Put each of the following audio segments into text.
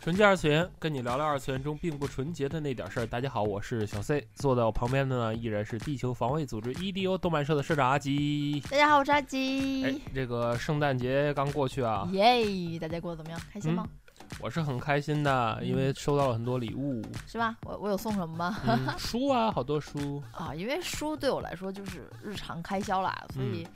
纯洁二次元，跟你聊聊二次元中并不纯洁的那点事儿。大家好，我是小 C，坐在我旁边的呢依然是地球防卫组织 EDO 动漫社的社长阿吉。大家好，我是阿吉。哎，这个圣诞节刚过去啊，耶！大家过得怎么样？开心吗？我是很开心的，因为收到了很多礼物，是吧？我我有送什么吗？书啊，好多书 啊。因为书对我来说就是日常开销啦，所以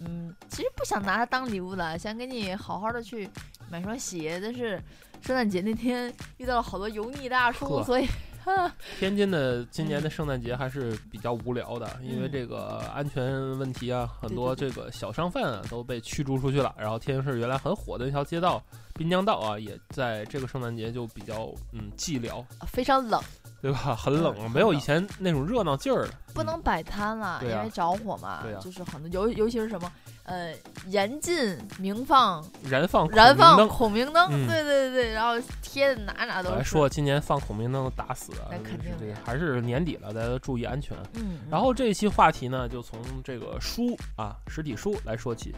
嗯，其实不想拿它当礼物的，想给你好好的去买双鞋，但是。圣诞节那天遇到了好多油腻大叔，所以 天津的今年的圣诞节还是比较无聊的，因为这个安全问题啊，很多这个小商贩啊都被驱逐出去了。然后天津市原来很火的一条街道滨江道啊，也在这个圣诞节就比较嗯寂寥，非常冷。对吧？很冷，没有以前那种热闹劲儿了。不能摆摊了，因为着火嘛。对就是很多，尤尤其是什么，呃，严禁鸣放、燃放、燃放孔明灯。对对对，然后贴的哪哪都是。说今年放孔明灯打死那肯定对，还是年底了，大家都注意安全。嗯。然后这一期话题呢，就从这个书啊，实体书来说起。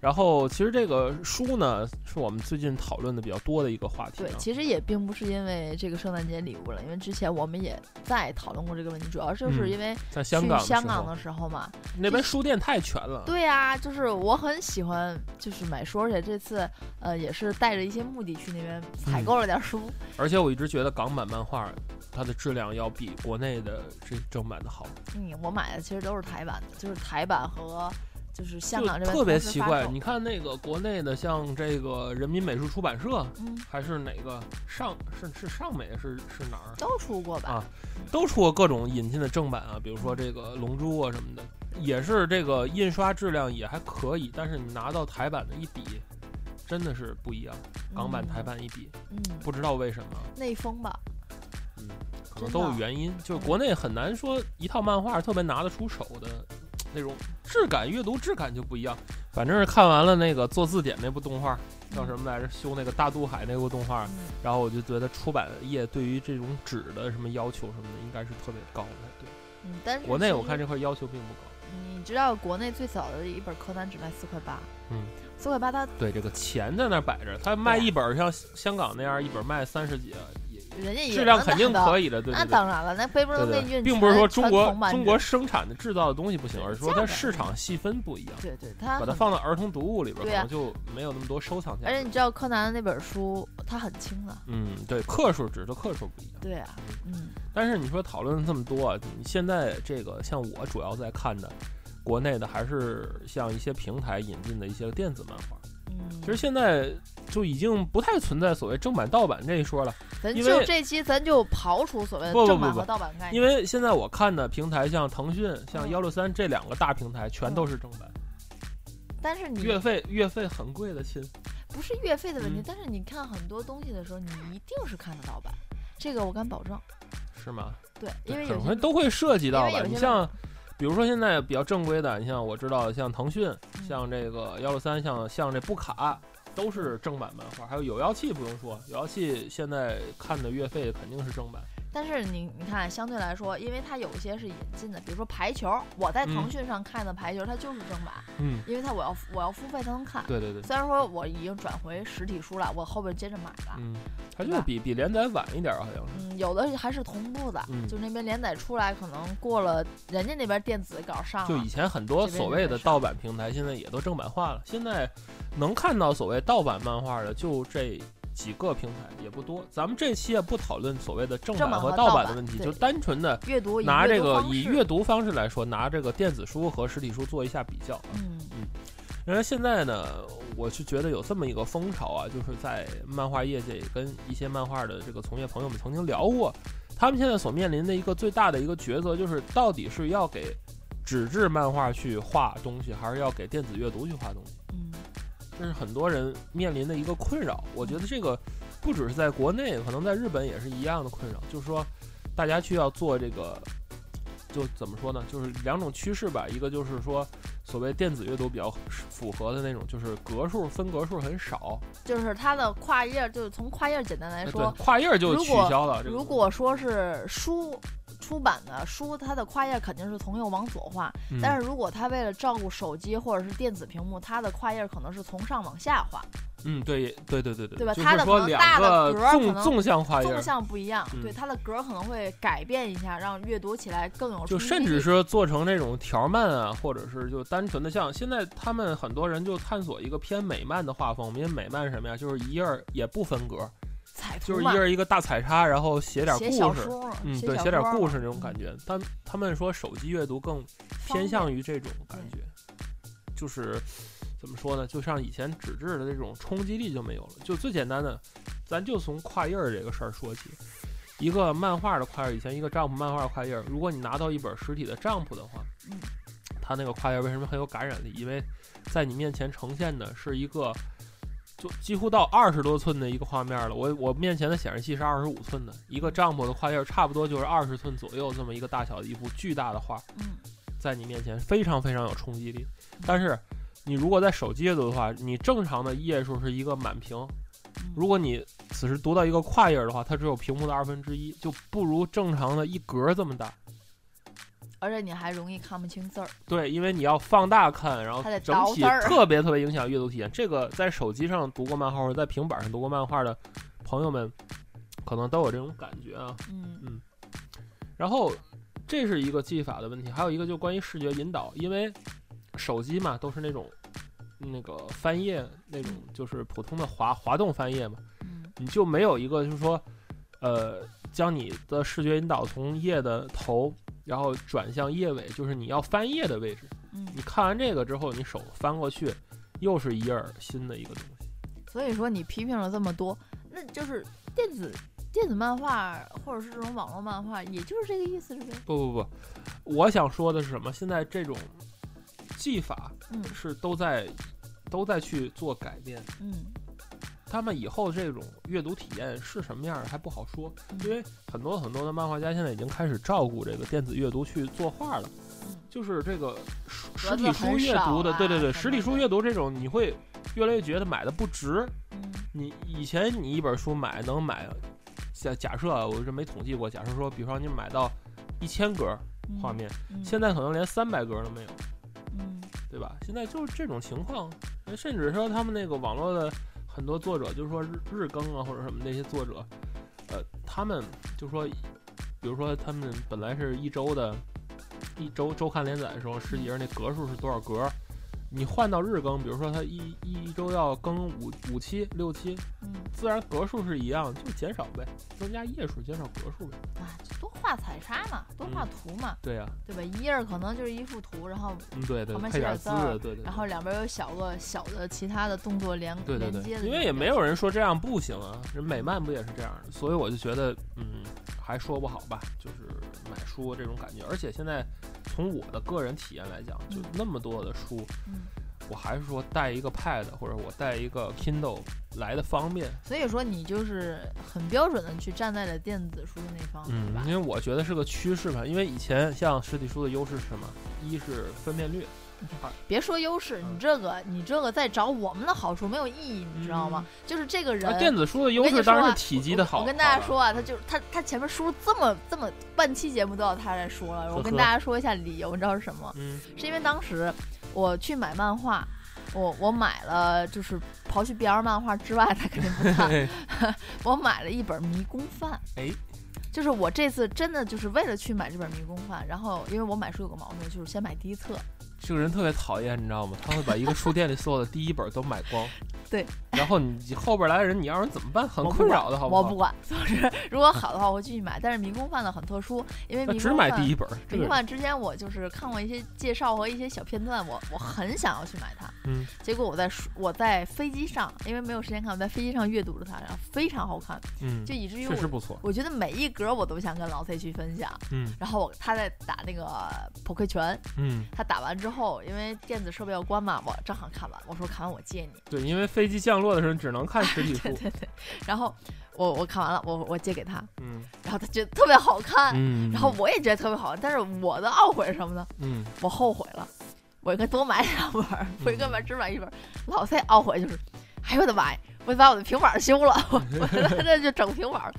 然后，其实这个书呢，是我们最近讨论的比较多的一个话题。对，其实也并不是因为这个圣诞节礼物了，因为之前我们也在讨论过这个问题，主要就是因为在香港香港的时候嘛，那边书店太全了。对呀，就是我很喜欢，就是买书，而且这次呃也是带着一些目的去那边采购了点书。而且我一直觉得港版漫画它的质量要比国内的这正版的好。嗯，我买的其实都是台版的，就是台版和。就是香港这边特别奇怪，你看那个国内的，像这个人民美术出版社，嗯，还是哪个上是是上美是是哪儿？都出过吧？啊，都出过各种引进的正版啊，比如说这个龙珠啊什么的，也是这个印刷质量也还可以，但是你拿到台版的一比，真的是不一样。港版台版一比，嗯，不知道为什么内封吧？嗯，可能都有原因，就是国内很难说一套漫画特别拿得出手的。那种质感，阅读质感就不一样。反正是看完了那个做字典那部动画，叫什么来着？修那个大渡海那部动画，然后我就觉得出版业对于这种纸的什么要求什么的，应该是特别高的。对，嗯，但是国内我看这块要求并不高。你知道国内最早的一本柯南只卖四块八？嗯，四块八，它对这个钱在那摆着，它卖一本像香港那样一本卖三十几。人家质量肯定可以的，对那当然了，那非不能内运，并不是说中国中国生产的制造的东西不行，而是说它市场细分不一样。对对，它把它放到儿童读物里边，可能就没有那么多收藏价。而且你知道柯南那本书，它很轻的。嗯，对，克数指的克数不一样。对啊，嗯。但是你说讨论了这么多，你现在这个像我主要在看的，国内的还是像一些平台引进的一些电子漫画。其实现在就已经不太存在所谓正版盗版这一说了。咱就这期咱就刨除所谓的正版和盗版概念。因为现在我看的平台像腾讯、像幺六三这两个大平台，全都是正版。但是你月费月费很贵的亲。不是月费的问题，但是你看很多东西的时候，你一定是看得盗版，这个我敢保证。是吗？对，因为有些都会涉及到吧。你像。比如说现在比较正规的，你像我知道像腾讯，像这个幺六三，像像这布卡，都是正版漫画。还有有妖气不用说，有妖气现在看的月费肯定是正版。但是你你看，相对来说，因为它有一些是引进的，比如说排球，我在腾讯上看的排球，它就是正版，嗯，因为它我要我要付费才能看。对对对。虽然说我已经转回实体书了，我后边接着买了。嗯，它就比比连载晚一点，好像是。嗯，有的还是同步的，就那边连载出来，可能过了人家那边电子稿上了。就以前很多所谓的盗版平台，现在也都正版化了。现在能看到所谓盗版漫画的，就这。几个平台也不多，咱们这期也不讨论所谓的正版和盗版的问题，就单纯的阅读拿这个以阅读方式来说，拿这个电子书和实体书做一下比较。嗯嗯，然后现在呢，我是觉得有这么一个风潮啊，就是在漫画业界跟一些漫画的这个从业朋友们曾经聊过，他们现在所面临的一个最大的一个抉择，就是到底是要给纸质漫画去画东西，还是要给电子阅读去画东西？嗯。这是很多人面临的一个困扰。我觉得这个不只是在国内，可能在日本也是一样的困扰，就是说大家需要做这个。就怎么说呢？就是两种趋势吧，一个就是说，所谓电子阅读比较符合的那种，就是格数分格数很少，就是它的跨页，就是从跨页简单来说，跨页就取消了。如果说是书出版的书，它的跨页肯定是从右往左画，但是如果他为了照顾手机或者是电子屏幕，它的跨页可能是从上往下画。嗯，对对对对对，对吧？它的可能大的格纵纵向跨页，纵向不一样，对它的格可能会改变一下，让阅读起来更有。就甚至是做成那种条漫啊，或者是就单纯的像现在他们很多人就探索一个偏美漫的画风，因为美漫什么呀？就是一页也不分格，就是一人一个大彩插，然后写点故事，嗯，对，写点故事那种感觉。但他们说手机阅读更偏向于这种感觉，就是。怎么说呢？就像以前纸质的这种冲击力就没有了。就最简单的，咱就从跨页儿这个事儿说起。一个漫画的跨页，以前一个丈夫漫画的跨页，如果你拿到一本实体的丈夫的话，嗯，它那个跨页为什么很有感染力？因为在你面前呈现的是一个，就几乎到二十多寸的一个画面了。我我面前的显示器是二十五寸的，一个帐篷的跨页差不多就是二十寸左右这么一个大小的一幅巨大的画，嗯，在你面前非常非常有冲击力，但是。你如果在手机阅读的话，你正常的页数是一个满屏，如果你此时读到一个跨页的话，它只有屏幕的二分之一，就不如正常的一格这么大，而且你还容易看不清字儿。对，因为你要放大看，然后整体特别特别影响阅读体验。这个在手机上读过漫画或者在平板上读过漫画的朋友们，可能都有这种感觉啊。嗯嗯。然后这是一个技法的问题，还有一个就关于视觉引导，因为手机嘛都是那种。那个翻页那种就是普通的滑滑动翻页嘛，你就没有一个就是说，呃，将你的视觉引导从页的头，然后转向页尾，就是你要翻页的位置。嗯，你看完这个之后，你手翻过去，又是一页新的一个东西。所以说你批评了这么多，那就是电子电子漫画或者是这种网络漫画，也就是这个意思，是呗？不不不，我想说的是什么？现在这种。技法是都在都在去做改变，嗯，他们以后这种阅读体验是什么样还不好说，因为很多很多的漫画家现在已经开始照顾这个电子阅读去作画了，就是这个实体书阅读的，对对对，实体书阅读这种你会越来越觉得买的不值，你以前你一本书买能买，假假设我这没统计过，假设说，比方你买到一千格画面，现在可能连三百格都没有。对吧？现在就是这种情况，甚至说他们那个网络的很多作者，就是说日日更啊或者什么那些作者，呃，他们就说，比如说他们本来是一周的，一周周刊连载的时候，实际上那格数是多少格？你换到日更，比如说他一一周要更五五期六期，嗯，自然格数是一样，就减少呗，增加页数，减少格数呗。啊，多画彩插嘛，多画图嘛。对呀，对吧？一页可能就是一幅图，然后嗯对对，旁边写点字对对，然后两边有小个小的其他的动作连连接的。因为也没有人说这样不行啊，人美漫不也是这样的？所以我就觉得，嗯，还说不好吧，就是买书这种感觉，而且现在。从我的个人体验来讲，就那么多的书，我还是说带一个 Pad 或者我带一个 Kindle 来的方便。所以说你就是很标准的去站在了电子书的那方，嗯，因为我觉得是个趋势吧。因为以前像实体书的优势是什么？一是分辨率。别说优势，你这个你这个在找我们的好处没有意义，你知道吗？就是这个人，电子书的优势当然是体积的好。我跟大家说啊，他就他他前面说这么这么半期节目都要他来说了。我跟大家说一下理由，你知道是什么？嗯，是因为当时我去买漫画，我我买了，就是刨去 BL 漫画之外，他肯定不看。我买了一本《迷宫饭》。哎。就是我这次真的就是为了去买这本《迷宫饭》，然后因为我买书有个毛病，就是先买第一册。这个人特别讨厌，你知道吗？他会把一个书店里所有的第一本都买光。对，然后你后边来的人，你让人怎么办？很困扰的，好不好？我不管，就是如果好的话，我会继续买。但是迷宫饭呢很特殊，因为迷只买第一本。迷宫饭之前我就是看过一些介绍和一些小片段，我我很想要去买它。嗯。结果我在我在飞机上，因为没有时间看，我在飞机上阅读了它，然后非常好看。嗯。就以至于确实不错。我觉得每一格我都想跟老 C 去分享。嗯。然后他在打那个扑克拳。嗯。他打完。之后，因为电子设备要关嘛，我正好看完，我说看完我借你。对，因为飞机降落的时候只能看实体书。对对对。然后我我看完了，我我借给他，嗯，然后他觉得特别好看，嗯，然后我也觉得特别好看，但是我的懊悔是什么呢？嗯，我后悔了，我应该多买两本儿，我应该买只买一本儿。老在懊悔就是，哎呦我的妈呀！我把我的平板修了，我这就整平板。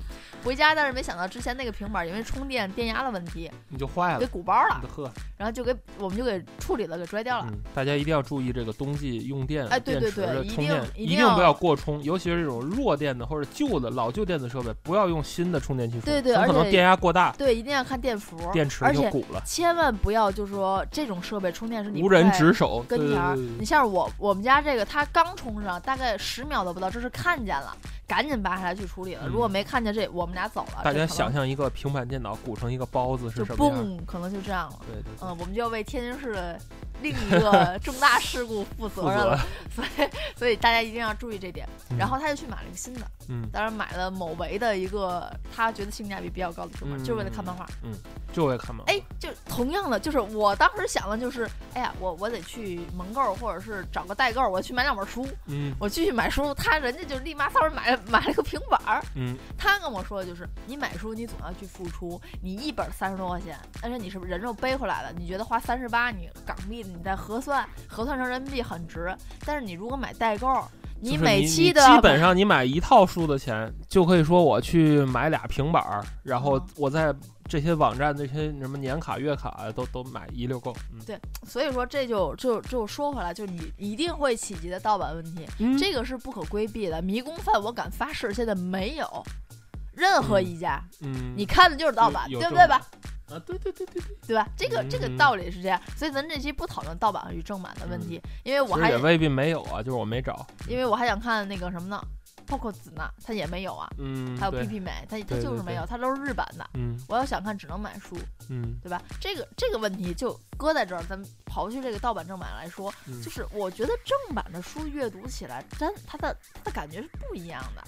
回家，但是没想到之前那个平板因为充电电压的问题，你就坏了，给鼓包了。呵，然后就给我们就给处理了，给拽掉了。大家一定要注意这个冬季用电，哎，对对对，充电一定不要过充，尤其是这种弱电的或者旧的老旧电子设备，不要用新的充电器。对对，可能电压过大。对，一定要看电伏，电池就鼓了。千万不要就是说这种设备充电是你无人值守跟前。你像我我们家这个，它刚充上，大概十秒都不到，这是看见了。赶紧拔下来去处理了。如果没看见这，我们俩走了。大家想象一个平板电脑鼓成一个包子是什么样？可能就这样了。对对。嗯，我们就要为天津市的另一个重大事故负责任了。所以，所以大家一定要注意这点。然后他就去买了一个新的。嗯。当然买了某维的一个他觉得性价比比较高的平板，就是为了看漫画。嗯。就为了看漫画。哎，就同样的，就是我当时想的就是，哎呀，我我得去蒙购或者是找个代购，我去买两本书。嗯。我继续买书，他人家就立马稍微买了买了个平板。儿，嗯，他跟我说的就是，你买书你总要去付出，你一本三十多块钱，但是你是不是人肉背回来的？你觉得花三十八你港币，你再核算核算成人民币很值，但是你如果买代购，你每期的基本上你买一套书的钱，就可以说我去买俩平板儿，然后我在。这些网站那些什么年卡月卡都都买一溜够。对，所以说这就就就说回来，就你一定会企及的盗版问题，这个是不可规避的。迷宫饭我敢发誓，现在没有任何一家，嗯，你看的就是盗版，对不对吧？啊，对对对对对，对吧？这个这个道理是这样，所以咱这期不讨论盗版与正版的问题，因为我还也未必没有啊，就是我没找，因为我还想看那个什么呢。p o c o 子呢，它也没有啊，嗯，还有 PP 美，它它就是没有，它都是日版的，嗯，我要想看只能买书，嗯，对吧？这个这个问题就搁在这儿，咱们刨去这个盗版正版来说，就是我觉得正版的书阅读起来，真它的它的感觉是不一样的，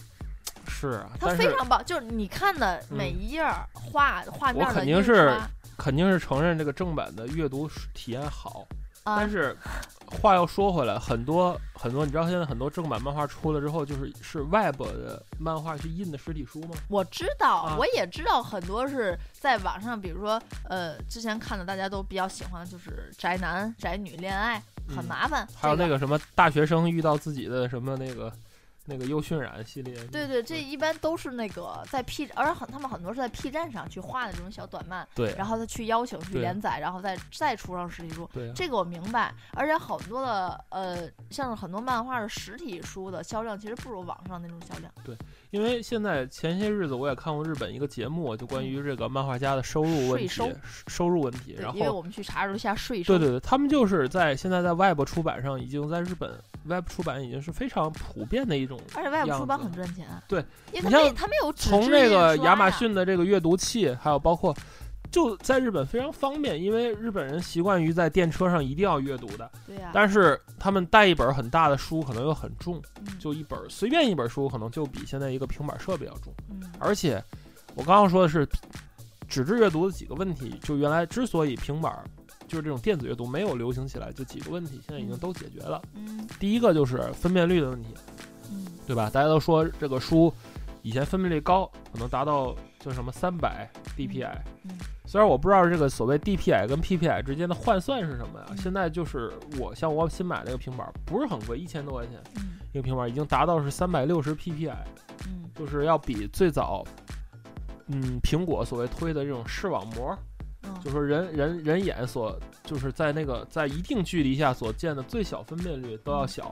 是啊，它非常棒，就是你看的每一页画画面的，我肯定是肯定是承认这个正版的阅读体验好，但是。话又说回来，很多很多，你知道现在很多正版漫画出了之后，就是是 Web 的漫画去印的实体书吗？我知道，我也知道很多是在网上，比如说呃，之前看的大家都比较喜欢的就是宅男宅女恋爱很麻烦，还有那个什么大学生遇到自己的什么那个。那个优渲染系列，对对，这一般都是那个在 P，而且很他们很多是在 P 站上去画的这种小短漫，对，然后他去邀请去连载，然后再再出上实体书，对，这个我明白。而且很多的呃，像是很多漫画的实体书的销量，其实不如网上那种销量。对，因为现在前些日子我也看过日本一个节目，就关于这个漫画家的收入问题，收收入问题。然后因为我们去查了一下税收，对对对，他们就是在现在在 Web 出版上，已经在日本 Web 出版已经是非常普遍的一种。而且外部书包很赚钱，对，因为他没他没有从那个亚马逊的这个阅读器，还有包括就在日本非常方便，因为日本人习惯于在电车上一定要阅读的，对呀。但是他们带一本很大的书可能又很重，就一本随便一本书可能就比现在一个平板设备要重，而且我刚刚说的是纸质阅读的几个问题，就原来之所以平板。就是这种电子阅读没有流行起来，就几个问题，现在已经都解决了。嗯，第一个就是分辨率的问题，嗯，对吧？大家都说这个书以前分辨率高，可能达到就什么三百 DPI。嗯，虽然我不知道这个所谓 DPI 跟 PPI 之间的换算是什么呀？现在就是我像我新买那个平板，不是很贵，一千多块钱，一个平板已经达到是三百六十 PPI，嗯，就是要比最早，嗯，苹果所谓推的这种视网膜。就说人人人眼所就是在那个在一定距离下所见的最小分辨率都要小，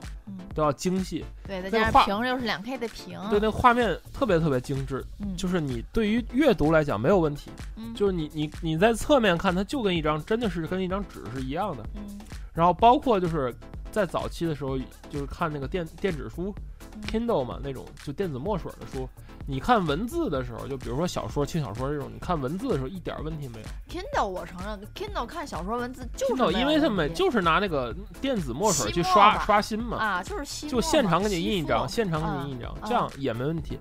都要精细。对，再加上屏又是两 K 的屏，对，那画面特别特别精致。嗯，就是你对于阅读来讲没有问题。嗯，就是你你你在侧面看，它就跟一张真的是跟一张纸是一样的。嗯，然后包括就是在早期的时候，就是看那个电电子书，Kindle 嘛那种就电子墨水的书。你看文字的时候，就比如说小说、轻小说这种，你看文字的时候一点问题没有。Kindle 我承认，Kindle 看小说文字就是 Kindle，因为他们就是拿那个电子墨水去刷刷新嘛，啊，就是吸就现场给你印一张，现场给你印一张，这样也没问题。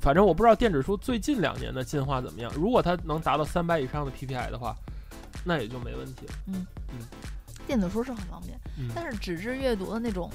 反正我不知道电子书最近两年的进化怎么样。如果它能达到三百以上的 PPI 的话，那也就没问题了。嗯嗯。电子书是很方便，嗯但是纸质阅读的那种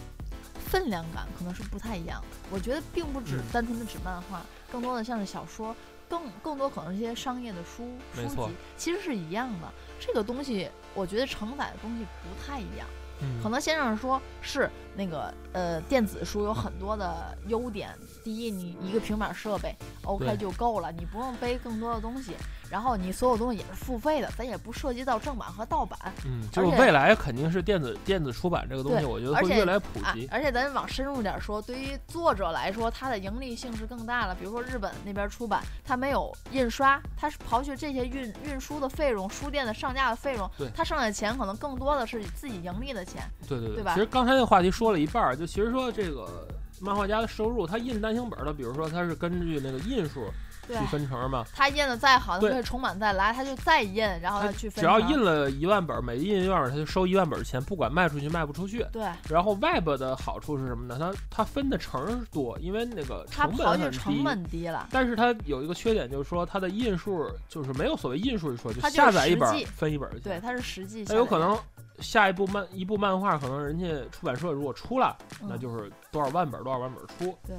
分量感可能是不太一样的。我觉得并不只嗯单纯的纸漫画，更多的像是小说，更更多可能是一些商业的书书籍，其实是一样的。这个东西，我觉得承载的东西不太一样。嗯可能先生说是那个呃电子书有很多的优点，第一，你一个平板设备 OK 就够了，你不用背更多的东西，然后你所有东西也是付费的，咱也不涉及到正版和盗版。嗯，就是未来肯定是电子电子出版这个东西，我觉得会越来普啊及。，而且咱往深入点说，对于作者来说，它的盈利性是更大了。比如说日本那边出版，它没有印刷，它是刨去这些运运输的费用、书店的上架的费用对，它剩下的钱可能更多的是自己盈利的钱。对对对吧其实刚才那个话题说了一半儿，就其实说这个漫画家的收入，他印单行本儿的，比如说他是根据那个印数去，分成嘛，他印的再好，它对可以重版再来，他就再印，然后他去分只要印了一万本儿，每印一万本儿他就收一万本儿钱，不管卖出去卖不出去。对，然后 Web 的好处是什么呢？它它分的成儿多，因为那个它成本很低。本低了，但是它有一个缺点，就是说它的印数就是没有所谓印数一说，就下载一本儿分一本。对，它是实际下来的。它有可能下一部漫一部漫画，可能人家出版社如果出了，那嗯就是多少万本儿多少万本儿出。对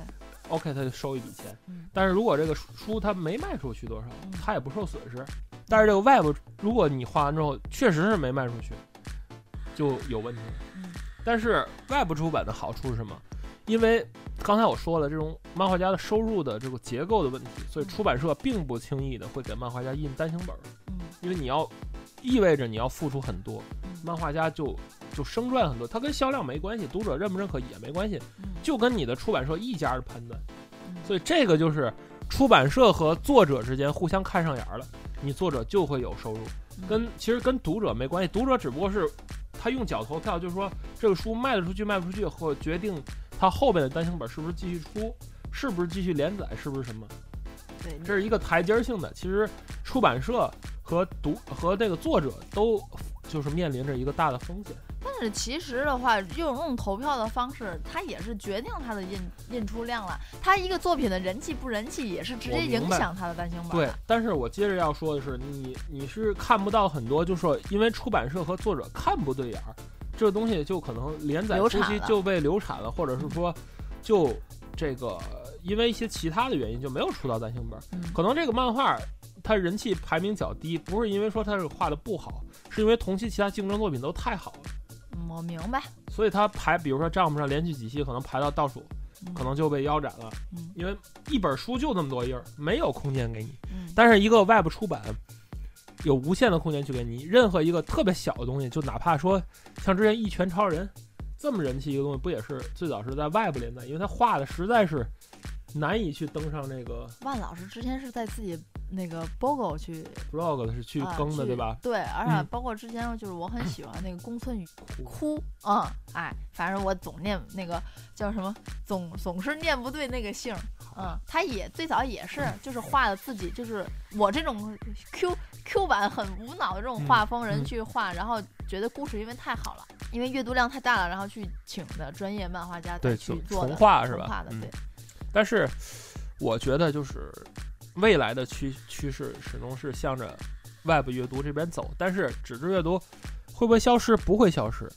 ，OK，他就收一笔钱。嗯但是如果这个书他没卖出去多少嗯，它也不受损失。但是这个 Web，如果你画完之后确实是没卖出去，就有问题。嗯但是 Web 出版的好处是什么？因为刚才我说了，这种漫画家的收入的这个结构的问题，所以出版社并不轻易的会给漫画家印单行本儿，嗯因为你要意味着你要付出很多，嗯漫画家就就生赚很多，它跟销量没关系，读者认不认可也没关系，嗯就跟你的出版社一家的判断。嗯所以这个就是出版社和作者之间互相看上眼儿了，你作者就会有收入，嗯跟其实跟读者没关系，读者只不过是他用脚投票，就是说这个书卖得出去卖不出去，或决定他后边的单行本是不是继续出，是不是继续连载，是不是什么，这是一个台阶儿性的。其实出版社和读和这个作者都就是面临着一个大的风险。但是其实的话，用用投票的方式，它也是决定它的印印出量了。它一个作品的人气不人气，也是直接影响它的单行本对。，但是我接着要说的是，你你是看不到很多，就是说因为出版社和作者看不对眼儿，这个东西就可能连载初期就被流产了，或者是说就这个因为一些其他的原因就没有出到单行本可能这个漫画它人气排名较低，不是因为说它这个画的不好，是因为同期其他竞争作品都太好了，嗯，我明白。所以他排，比如说账目上连续几期可能排到倒数，嗯。可能就被腰斩了，嗯。因为一本书就那么多页儿，没有空间给你。嗯，但是一个 Web 出版有无限的空间去给你，任何一个特别小的东西，就哪怕说像之前《一拳超人》这么人气一个东西，不也是最早是在 Web 连载，因为他画的实在是难以去登上那个万老师之前是在自己那个 BOGO 去 blog 的是去啊更的，去对吧？对，而且嗯包括之前就是我很喜欢那个宫村雨哭，嗯，哎，反正我总念那个叫什么，总总是念不对那个姓，嗯，他也最早也是就是画的自己，就是我这种 Q Q 版很无脑的这种嗯画风人嗯去画，然后觉得故事因为太好了，因为阅读量太大了，然后去请的专业漫画家对，去做的重画是吧重画？的，嗯对，但是我觉得就是未来的趋趋势始终是向着 Web 阅读这边走，但是纸质阅读会不会消失？不会消失。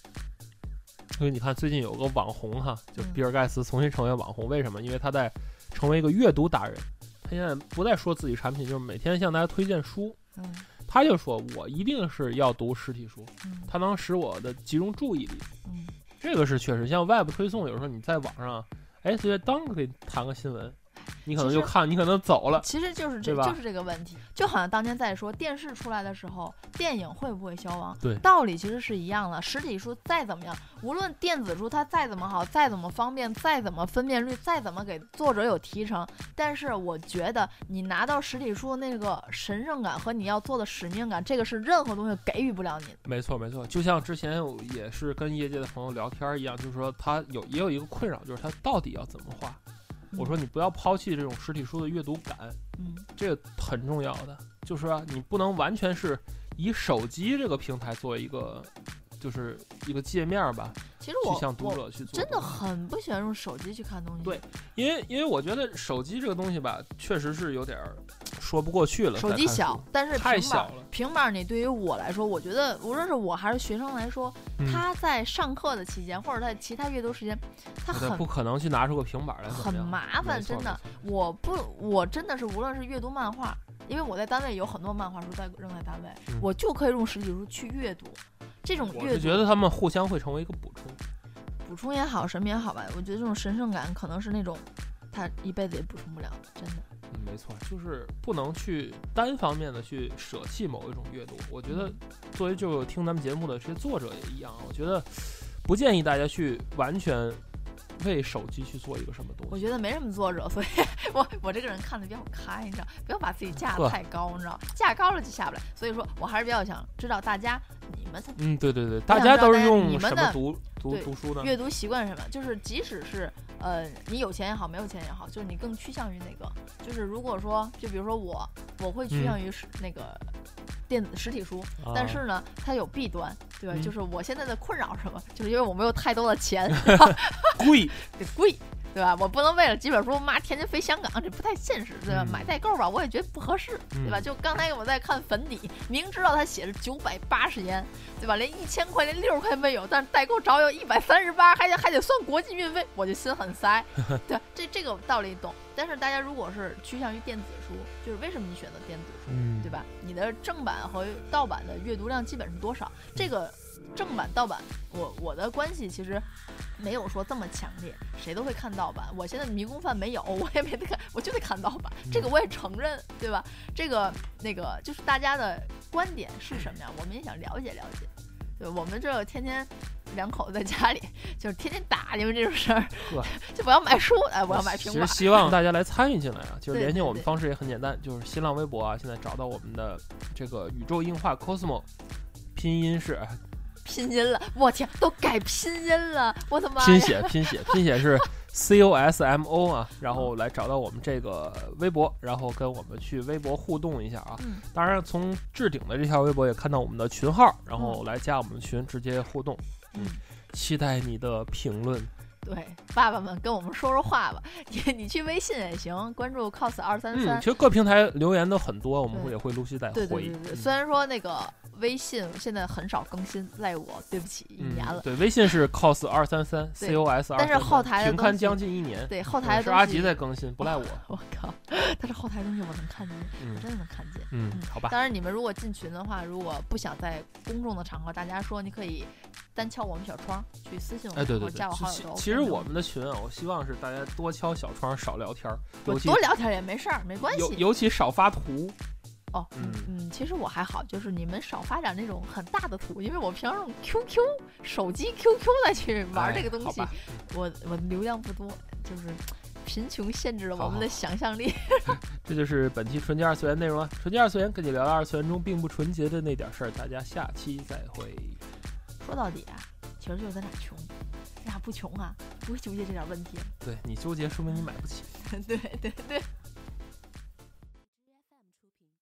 因为你看，最近有个网红哈，就嗯比尔盖茨重新成为网红，为什么？因为他在成为一个阅读达人，他现在不再说自己产品，就是每天向大家推荐书。嗯他就说我一定是要读实体书，嗯它能使我的集中注意力。嗯这个是确实，像 Web 推送，有时候你在网上，哎，随便当给你弹个新闻，你可能就看，你可能走了。其实就是这就是这个问题，就好像当年在说电视出来的时候，电影会不会消亡？对道理其实是一样的。实体书再怎么样，无论电子书它再怎么好，再怎么方便，再怎么分辨率，再怎么给作者有提成，但是我觉得你拿到实体书的那个神圣感和你要做的使命感，这个是任何东西给予不了你的。没错，没错，就像之前我也是跟业界的朋友聊天一样，就是说他有也有一个困扰，就是他到底要怎么画。我说你不要抛弃这种实体书的阅读感，嗯，这个很重要的，就是说你不能完全是以手机这个平台作为一个，就是一个界面吧，其实我去向读我者去做。真的很不喜欢用手机去看东西。对因为因为我觉得手机这个东西吧，确实是有点儿说不过去了。手机小，但是太小了。平板你对于我来说，我觉得无论是我还是学生来说，他在上课的期间或者在其他阅读时间，他很不可能去拿出个平板来，很麻烦，真的。我不，我真的是无论是阅读漫画，因为我在单位有很多漫画书在扔在单位，我就可以用实体书去阅读。这种阅读，我觉得他们互相会成为一个补充。补充也好，什么也好吧，我觉得这种神圣感可能是那种他一辈子也补充不了的，真的。嗯，没错，就是不能去单方面的去舍弃某一种阅读。我觉得作为就听咱们节目的这些作者也一样，我觉得不建议大家去完全为手机去做一个什么东西。我觉得没什么作者，所以 我我这个人看的比较开，你知道，不要把自己架得太高，你知道，架高了就下不来。所以说我还是比较想知道大家你们嗯，对对对，大家都是用什么读？读读书的阅读习惯什么？就是即使是呃，你有钱也好，没有钱也好，就是你更趋向于哪个？就是如果说，就比如说我，我会趋向于是那个电子实体书，但是呢，它有弊端，对吧？就是我现在的困扰是什么？就是因为我没有太多的钱，贵，得贵。对吧？我不能为了几本书，妈天天飞香港，这不太现实，对吧？买代购吧，我也觉得不合适，对吧？就刚才我在看粉底，明知道它写着九百八十元，对吧？连一千块连六十块没有，但是代购找有一百三十八，还得还得算国际运费，我就心很塞。对，这这个道理懂。但是大家如果是趋向于电子书，就是为什么你选择电子书，对吧？你的正版和盗版的阅读量基本是多少？这个。正版盗版，我我的关系其实没有说这么强烈，谁都会看盗版。我现在迷宫饭没有，我也没得看，我就得看盗版，这个我也承认，对吧？这个那个就是大家的观点是什么呀？我们也想了解了解。对，我们这天天两口子在家里就是天天打你们这种事儿，就不要买书，哎，我要买平板。其实希望大家来参与进来啊，就是联系我们方式也很简单，就是新浪微博啊，现在找到我们的这个宇宙硬化 cosmo，拼音是。拼音了，我天，都改拼音了，我的妈！拼写拼写拼写是 C O S M O 啊，然后来找到我们这个微博，然后跟我们去微博互动一下啊。当然，从置顶的这条微博也看到我们的群号，然后来加我们群直接互动。嗯，期待你的评论。对，爸爸们跟我们说说话吧。你 你去微信也行，关注 cos 二三三。其实各平台留言都很多，我们会也会陆续再回。对对对，虽然说那个。微信现在很少更新，赖我，对不起，一年了。对，微信是 cos 二三三，c o s 二。但是后台停刊将近一年。对，后台是阿吉在更新，不赖我。我靠，但是后台东西我能看见，我真的能看见。嗯，好吧。当然，你们如果进群的话，如果不想在公众的场合大家说，你可以单敲我们小窗去私信我，哎，对对对，加我好友。其实我们的群啊，我希望是大家多敲小窗，少聊天儿。多聊天也没事儿，没关系。尤其少发图。哦，嗯嗯，其实我还好，就是你们少发点那种很大的图，因为我平常用 QQ 手机 QQ 来去玩这个东西，我我流量不多，就是贫穷限制了我们的想象力。这就是本期纯洁二次元内容啊，纯洁二次元跟你聊聊二次元中并不纯洁的那点事儿，大家下期再会。说到底啊，其实就是咱俩穷，咱俩不穷啊，不会纠结这点问题。对你纠结，说明你买不起。对 对对。